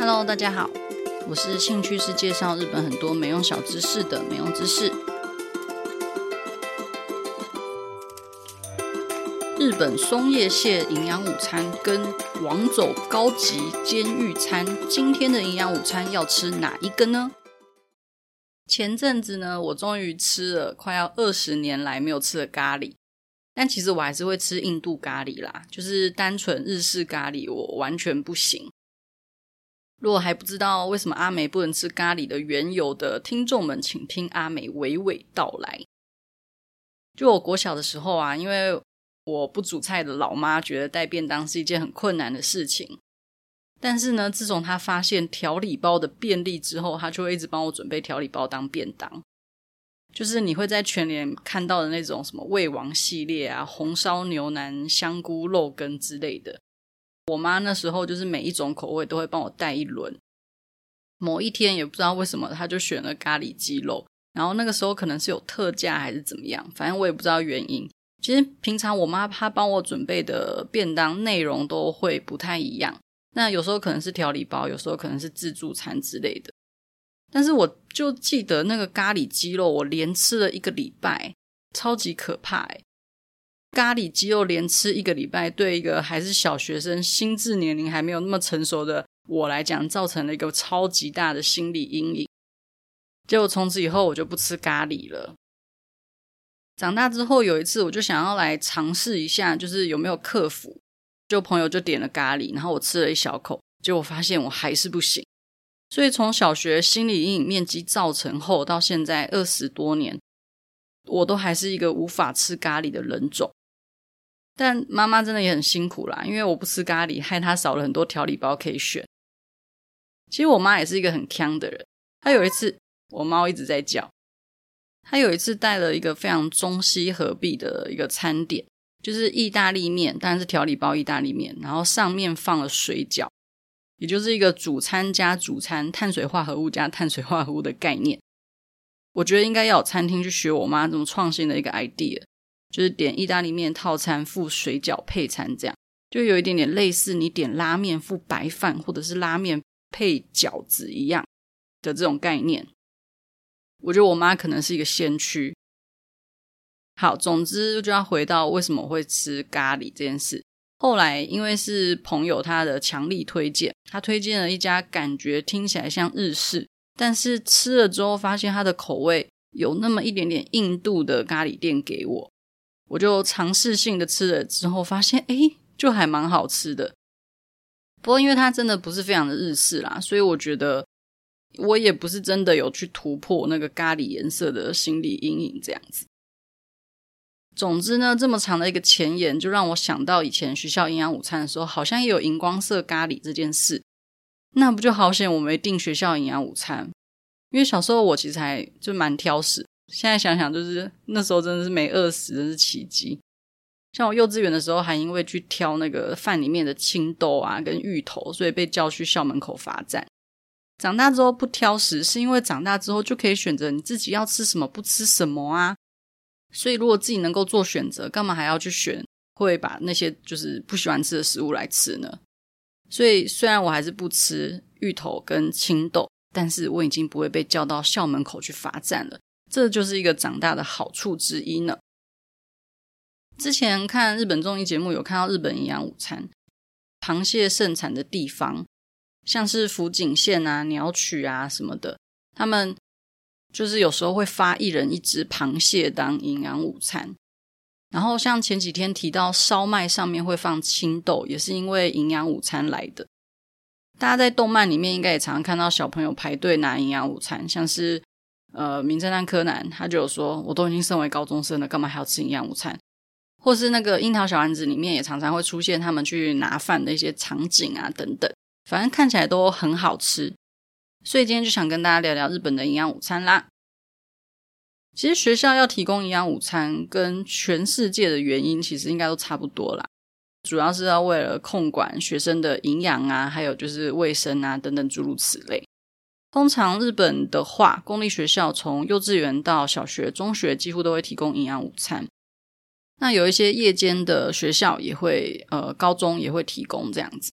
Hello，大家好，我是兴趣是介绍日本很多没用小知识的没用知识。日本松叶蟹营养午餐跟王走高级监狱餐，今天的营养午餐要吃哪一个呢？前阵子呢，我终于吃了快要二十年来没有吃的咖喱，但其实我还是会吃印度咖喱啦，就是单纯日式咖喱我完全不行。如果还不知道为什么阿梅不能吃咖喱的缘由的听众们，请听阿梅娓娓道来。就我国小的时候啊，因为我不煮菜的老妈觉得带便当是一件很困难的事情，但是呢，自从她发现调理包的便利之后，她就会一直帮我准备调理包当便当。就是你会在全联看到的那种什么味王系列啊、红烧牛腩、香菇肉羹之类的。我妈那时候就是每一种口味都会帮我带一轮。某一天也不知道为什么，她就选了咖喱鸡肉，然后那个时候可能是有特价还是怎么样，反正我也不知道原因。其实平常我妈她帮我准备的便当内容都会不太一样，那有时候可能是调理包，有时候可能是自助餐之类的。但是我就记得那个咖喱鸡肉，我连吃了一个礼拜，超级可怕诶。咖喱鸡肉连吃一个礼拜，对一个还是小学生、心智年龄还没有那么成熟的我来讲，造成了一个超级大的心理阴影。结果从此以后，我就不吃咖喱了。长大之后有一次，我就想要来尝试一下，就是有没有克服。就朋友就点了咖喱，然后我吃了一小口，结果发现我还是不行。所以从小学心理阴影面积造成后，到现在二十多年，我都还是一个无法吃咖喱的人种。但妈妈真的也很辛苦啦，因为我不吃咖喱，害她少了很多调理包可以选。其实我妈也是一个很锵的人，她有一次，我猫一直在叫。她有一次带了一个非常中西合璧的一个餐点，就是意大利面，当然是调理包意大利面，然后上面放了水饺，也就是一个主餐加主餐，碳水化合物加碳水化合物的概念。我觉得应该要有餐厅去学我妈这么创新的一个 idea，就是点意大利面套餐附水饺配餐，这样就有一点点类似你点拉面附白饭，或者是拉面配饺子一样的这种概念。我觉得我妈可能是一个先驱。好，总之就要回到为什么会吃咖喱这件事。后来因为是朋友他的强力推荐，他推荐了一家感觉听起来像日式，但是吃了之后发现它的口味有那么一点点印度的咖喱店给我，我就尝试性的吃了之后发现，诶，就还蛮好吃的。不过因为它真的不是非常的日式啦，所以我觉得。我也不是真的有去突破那个咖喱颜色的心理阴影，这样子。总之呢，这么长的一个前言，就让我想到以前学校营养午餐的时候，好像也有荧光色咖喱这件事。那不就好险，我没订学校营养午餐，因为小时候我其实还就蛮挑食。现在想想，就是那时候真的是没饿死，真是奇迹。像我幼稚园的时候，还因为去挑那个饭里面的青豆啊跟芋头，所以被叫去校门口罚站。长大之后不挑食，是因为长大之后就可以选择你自己要吃什么，不吃什么啊。所以如果自己能够做选择，干嘛还要去选会把那些就是不喜欢吃的食物来吃呢？所以虽然我还是不吃芋头跟青豆，但是我已经不会被叫到校门口去罚站了。这就是一个长大的好处之一呢。之前看日本综艺节目，有看到日本营养午餐，螃蟹盛产的地方。像是福井县啊、鸟取啊什么的，他们就是有时候会发一人一只螃蟹当营养午餐。然后像前几天提到烧麦上面会放青豆，也是因为营养午餐来的。大家在动漫里面应该也常常看到小朋友排队拿营养午餐，像是呃名侦探柯南，他就有说：“我都已经身为高中生了，干嘛还要吃营养午餐？”或是那个樱桃小丸子里面也常常会出现他们去拿饭的一些场景啊等等。反正看起来都很好吃，所以今天就想跟大家聊聊日本的营养午餐啦。其实学校要提供营养午餐，跟全世界的原因其实应该都差不多啦，主要是要为了控管学生的营养啊，还有就是卫生啊等等诸如此类。通常日本的话，公立学校从幼稚园到小学、中学几乎都会提供营养午餐。那有一些夜间的学校也会，呃，高中也会提供这样子。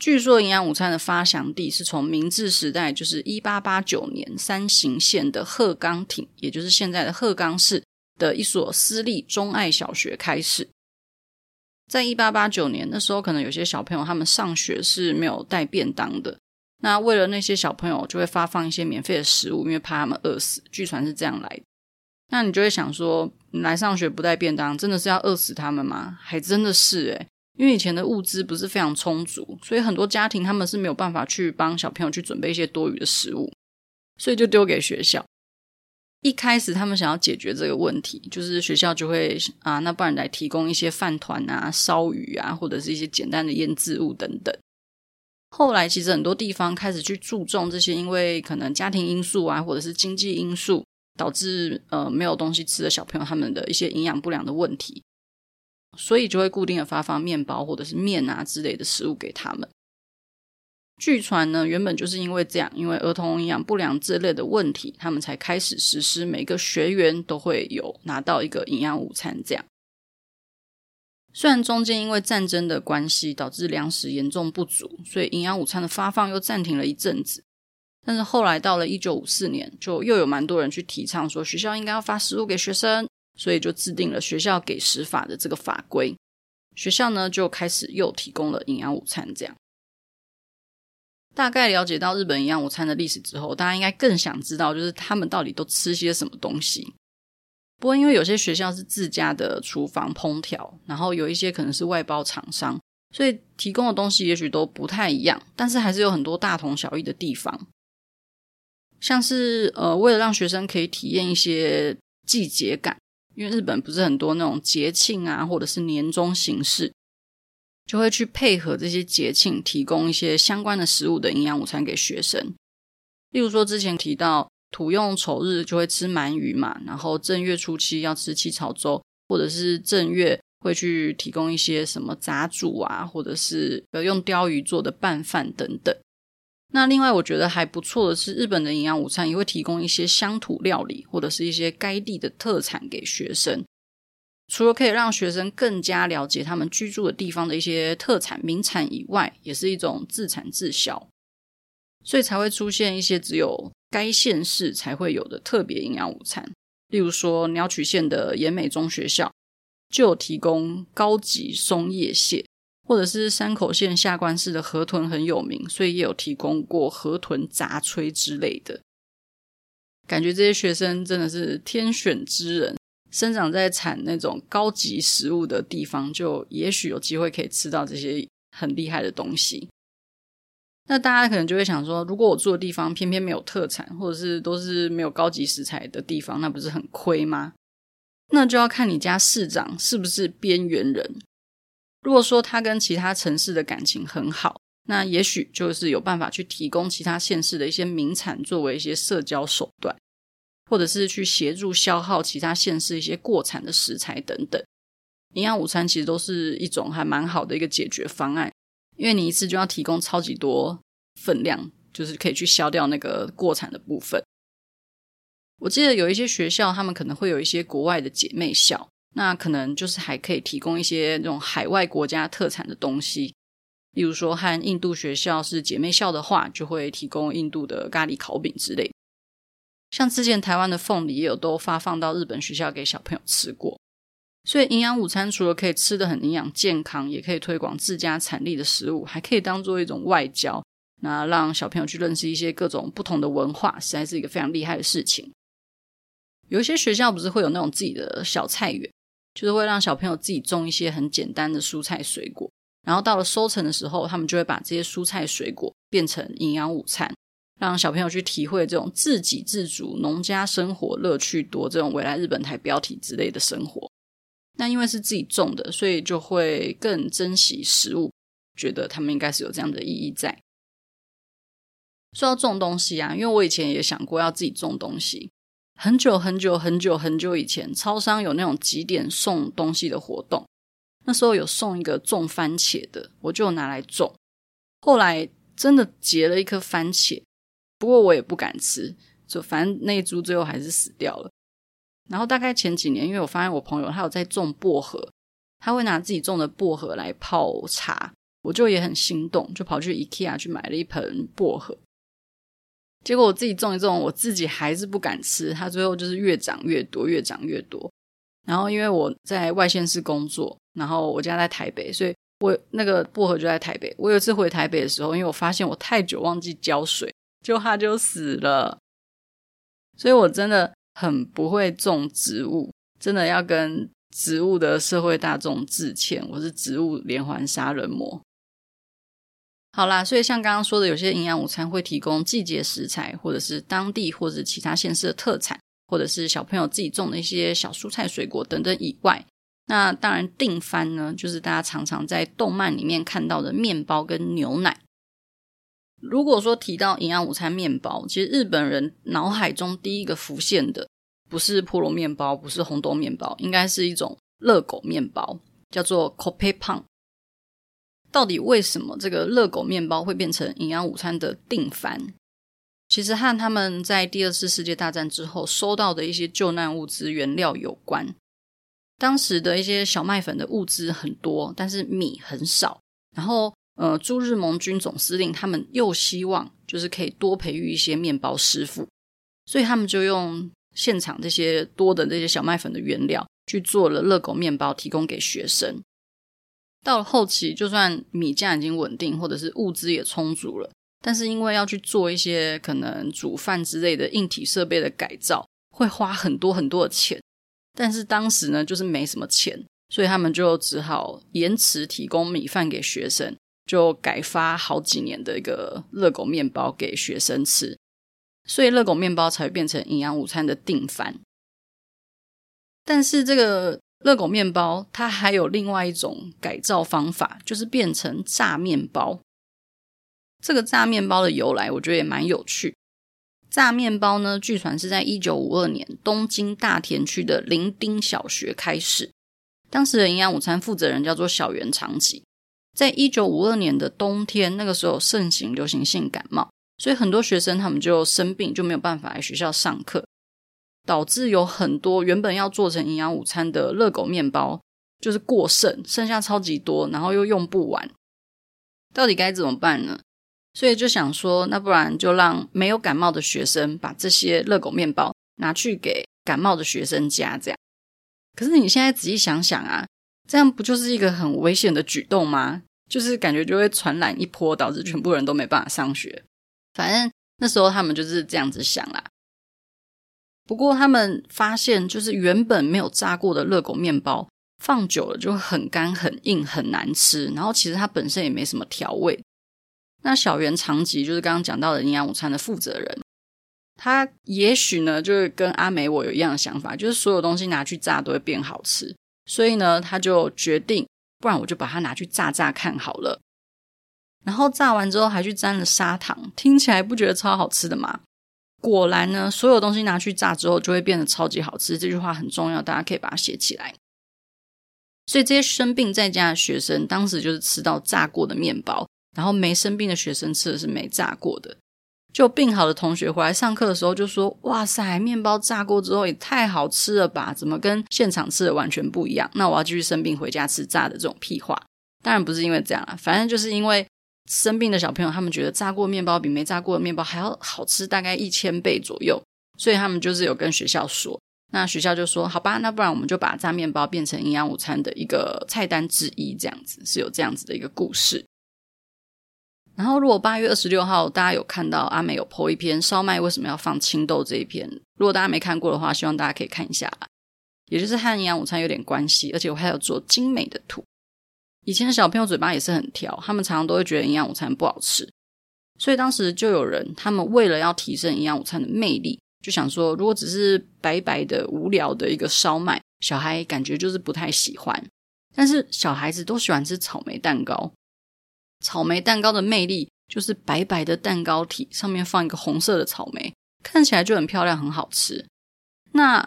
据说营养午餐的发祥地是从明治时代，就是一八八九年三行县的鹤冈町，也就是现在的鹤冈市的一所私立中爱小学开始。在一八八九年，那时候可能有些小朋友他们上学是没有带便当的，那为了那些小朋友，就会发放一些免费的食物，因为怕他们饿死。据传是这样来的。那你就会想说，你来上学不带便当，真的是要饿死他们吗？还真的是诶。因为以前的物资不是非常充足，所以很多家庭他们是没有办法去帮小朋友去准备一些多余的食物，所以就丢给学校。一开始他们想要解决这个问题，就是学校就会啊，那不然来提供一些饭团啊、烧鱼啊，或者是一些简单的腌制物等等。后来其实很多地方开始去注重这些，因为可能家庭因素啊，或者是经济因素，导致呃没有东西吃的小朋友他们的一些营养不良的问题。所以就会固定的发放面包或者是面啊之类的食物给他们。据传呢，原本就是因为这样，因为儿童营养不良这类的问题，他们才开始实施每个学员都会有拿到一个营养午餐这样。虽然中间因为战争的关系导致粮食严重不足，所以营养午餐的发放又暂停了一阵子。但是后来到了一九五四年，就又有蛮多人去提倡说，学校应该要发食物给学生。所以就制定了学校给食法的这个法规，学校呢就开始又提供了营养午餐。这样，大概了解到日本营养午餐的历史之后，大家应该更想知道，就是他们到底都吃些什么东西。不过因为有些学校是自家的厨房烹调，然后有一些可能是外包厂商，所以提供的东西也许都不太一样，但是还是有很多大同小异的地方。像是呃，为了让学生可以体验一些季节感。因为日本不是很多那种节庆啊，或者是年终形式，就会去配合这些节庆，提供一些相关的食物的营养午餐给学生。例如说，之前提到土用丑日就会吃鳗鱼嘛，然后正月初七要吃七草粥，或者是正月会去提供一些什么杂煮啊，或者是用鯛鱼做的拌饭等等。那另外，我觉得还不错的是，日本的营养午餐也会提供一些乡土料理，或者是一些该地的特产给学生。除了可以让学生更加了解他们居住的地方的一些特产名产以外，也是一种自产自销，所以才会出现一些只有该县市才会有的特别营养午餐。例如说，鸟取县的岩美中学校就有提供高级松叶蟹。或者是山口县下关市的河豚很有名，所以也有提供过河豚杂炊之类的。感觉这些学生真的是天选之人，生长在产那种高级食物的地方，就也许有机会可以吃到这些很厉害的东西。那大家可能就会想说，如果我住的地方偏偏没有特产，或者是都是没有高级食材的地方，那不是很亏吗？那就要看你家市长是不是边缘人。如果说他跟其他城市的感情很好，那也许就是有办法去提供其他县市的一些名产作为一些社交手段，或者是去协助消耗其他县市一些过产的食材等等。营养午餐其实都是一种还蛮好的一个解决方案，因为你一次就要提供超级多分量，就是可以去消掉那个过产的部分。我记得有一些学校，他们可能会有一些国外的姐妹校。那可能就是还可以提供一些那种海外国家特产的东西，例如说和印度学校是姐妹校的话，就会提供印度的咖喱烤饼之类。像之前台湾的凤梨也有都发放到日本学校给小朋友吃过。所以营养午餐除了可以吃得很营养健康，也可以推广自家产地的食物，还可以当做一种外交，那让小朋友去认识一些各种不同的文化，实在是一个非常厉害的事情。有一些学校不是会有那种自己的小菜园。就是会让小朋友自己种一些很简单的蔬菜水果，然后到了收成的时候，他们就会把这些蔬菜水果变成营养午餐，让小朋友去体会这种自给自足、农家生活乐趣多这种未来日本台标题之类的生活。那因为是自己种的，所以就会更珍惜食物，觉得他们应该是有这样的意义在。说到种东西啊，因为我以前也想过要自己种东西。很久很久很久很久以前，超商有那种几点送东西的活动，那时候有送一个种番茄的，我就拿来种。后来真的结了一颗番茄，不过我也不敢吃，就反正那一株最后还是死掉了。然后大概前几年，因为我发现我朋友他有在种薄荷，他会拿自己种的薄荷来泡茶，我就也很心动，就跑去 IKEA 去买了一盆薄荷。结果我自己种一种，我自己还是不敢吃，它最后就是越长越多，越长越多。然后因为我在外县市工作，然后我家在台北，所以我那个薄荷就在台北。我有一次回台北的时候，因为我发现我太久忘记浇水，就它就死了。所以我真的很不会种植物，真的要跟植物的社会大众致歉，我是植物连环杀人魔。好啦，所以像刚刚说的，有些营养午餐会提供季节食材，或者是当地或者其他县市的特产，或者是小朋友自己种的一些小蔬菜、水果等等以外，那当然定番呢，就是大家常常在动漫里面看到的面包跟牛奶。如果说提到营养午餐面包，其实日本人脑海中第一个浮现的不是菠萝面包，不是红豆面包，应该是一种热狗面包，叫做 Coffee 到底为什么这个热狗面包会变成营养午餐的定番？其实和他们在第二次世界大战之后收到的一些救难物资原料有关。当时的一些小麦粉的物资很多，但是米很少，然后。呃，驻日盟军总司令他们又希望就是可以多培育一些面包师傅，所以他们就用现场这些多的这些小麦粉的原料去做了热狗面包，提供给学生。到了后期，就算米价已经稳定，或者是物资也充足了，但是因为要去做一些可能煮饭之类的硬体设备的改造，会花很多很多的钱。但是当时呢，就是没什么钱，所以他们就只好延迟提供米饭给学生。就改发好几年的一个热狗面包给学生吃，所以热狗面包才会变成营养午餐的定番。但是这个热狗面包它还有另外一种改造方法，就是变成炸面包。这个炸面包的由来，我觉得也蛮有趣。炸面包呢，据传是在一九五二年东京大田区的林町小学开始，当时的营养午餐负责人叫做小原长吉。在一九五二年的冬天，那个时候盛行流行性感冒，所以很多学生他们就生病，就没有办法来学校上课，导致有很多原本要做成营养午餐的热狗面包就是过剩，剩下超级多，然后又用不完，到底该怎么办呢？所以就想说，那不然就让没有感冒的学生把这些热狗面包拿去给感冒的学生加，这样。可是你现在仔细想想啊。这样不就是一个很危险的举动吗？就是感觉就会传染一波，导致全部人都没办法上学。反正那时候他们就是这样子想啦。不过他们发现，就是原本没有炸过的热狗面包，放久了就很干、很硬、很难吃。然后其实它本身也没什么调味。那小原长吉就是刚刚讲到的营养午餐的负责人，他也许呢，就是跟阿美我有一样的想法，就是所有东西拿去炸都会变好吃。所以呢，他就决定，不然我就把它拿去炸炸看好了。然后炸完之后还去沾了砂糖，听起来不觉得超好吃的吗？果然呢，所有东西拿去炸之后就会变得超级好吃。这句话很重要，大家可以把它写起来。所以这些生病在家的学生，当时就是吃到炸过的面包，然后没生病的学生吃的是没炸过的。就病好的同学回来上课的时候就说：“哇塞，面包炸过之后也太好吃了吧？怎么跟现场吃的完全不一样？那我要继续生病回家吃炸的这种屁话。当然不是因为这样啊，反正就是因为生病的小朋友他们觉得炸过面包比没炸过的面包还要好吃，大概一千倍左右，所以他们就是有跟学校说。那学校就说：好吧，那不然我们就把炸面包变成营养午餐的一个菜单之一，这样子是有这样子的一个故事。”然后，如果八月二十六号大家有看到阿美有 po 一篇烧麦为什么要放青豆这一篇，如果大家没看过的话，希望大家可以看一下，也就是和营养午餐有点关系，而且我还有做精美的图。以前的小朋友嘴巴也是很挑，他们常常都会觉得营养午餐不好吃，所以当时就有人他们为了要提升营养午餐的魅力，就想说，如果只是白白的无聊的一个烧麦，小孩感觉就是不太喜欢，但是小孩子都喜欢吃草莓蛋糕。草莓蛋糕的魅力就是白白的蛋糕体，上面放一个红色的草莓，看起来就很漂亮，很好吃。那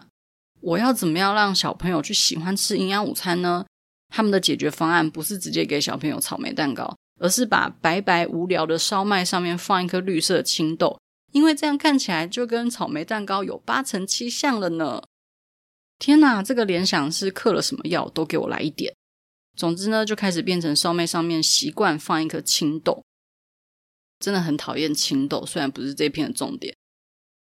我要怎么样让小朋友去喜欢吃营养午餐呢？他们的解决方案不是直接给小朋友草莓蛋糕，而是把白白无聊的烧麦上面放一颗绿色青豆，因为这样看起来就跟草莓蛋糕有八成七像了呢。天哪，这个联想是嗑了什么药？都给我来一点。总之呢，就开始变成烧麦上面习惯放一颗青豆。真的很讨厌青豆，虽然不是这篇的重点。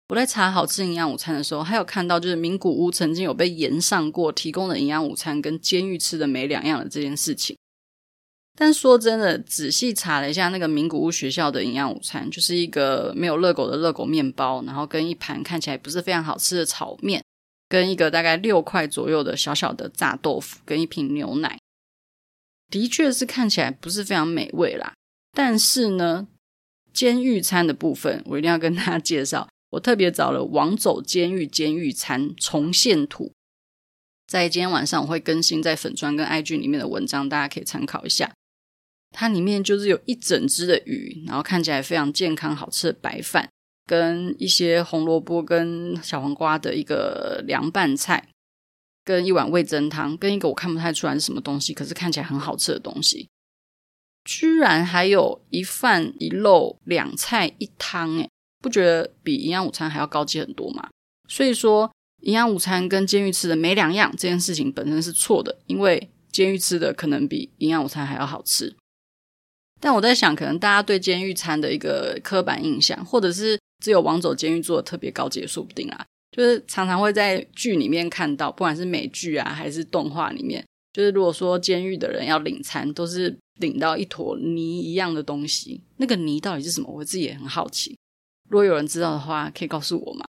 我在查好吃营养午餐的时候，还有看到就是名古屋曾经有被延上过提供的营养午餐跟监狱吃的没两样的这件事情。但说真的，仔细查了一下那个名古屋学校的营养午餐，就是一个没有热狗的热狗面包，然后跟一盘看起来不是非常好吃的炒面，跟一个大概六块左右的小小的炸豆腐，跟一瓶牛奶，的确是看起来不是非常美味啦。但是呢，监狱餐的部分，我一定要跟大家介绍。我特别找了王走监狱监狱餐重现图，在今天晚上我会更新在粉专跟 IG 里面的文章，大家可以参考一下。它里面就是有一整只的鱼，然后看起来非常健康好吃的白饭，跟一些红萝卜跟小黄瓜的一个凉拌菜，跟一碗味噌汤，跟一个我看不太出来是什么东西，可是看起来很好吃的东西，居然还有一饭一肉两菜一汤，诶不觉得比营养午餐还要高级很多吗？所以说，营养午餐跟监狱吃的没两样，这件事情本身是错的，因为监狱吃的可能比营养午餐还要好吃。但我在想，可能大家对监狱餐的一个刻板印象，或者是只有王走监狱做的特别高级，也说不定啊。就是常常会在剧里面看到，不管是美剧啊还是动画里面，就是如果说监狱的人要领餐，都是领到一坨泥一样的东西，那个泥到底是什么？我自己也很好奇。如果有人知道的话，可以告诉我吗？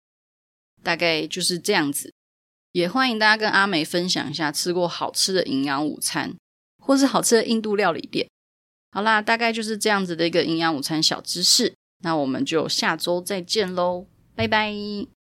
大概就是这样子。也欢迎大家跟阿梅分享一下吃过好吃的营养午餐，或是好吃的印度料理店。好啦，大概就是这样子的一个营养午餐小知识。那我们就下周再见喽，拜拜。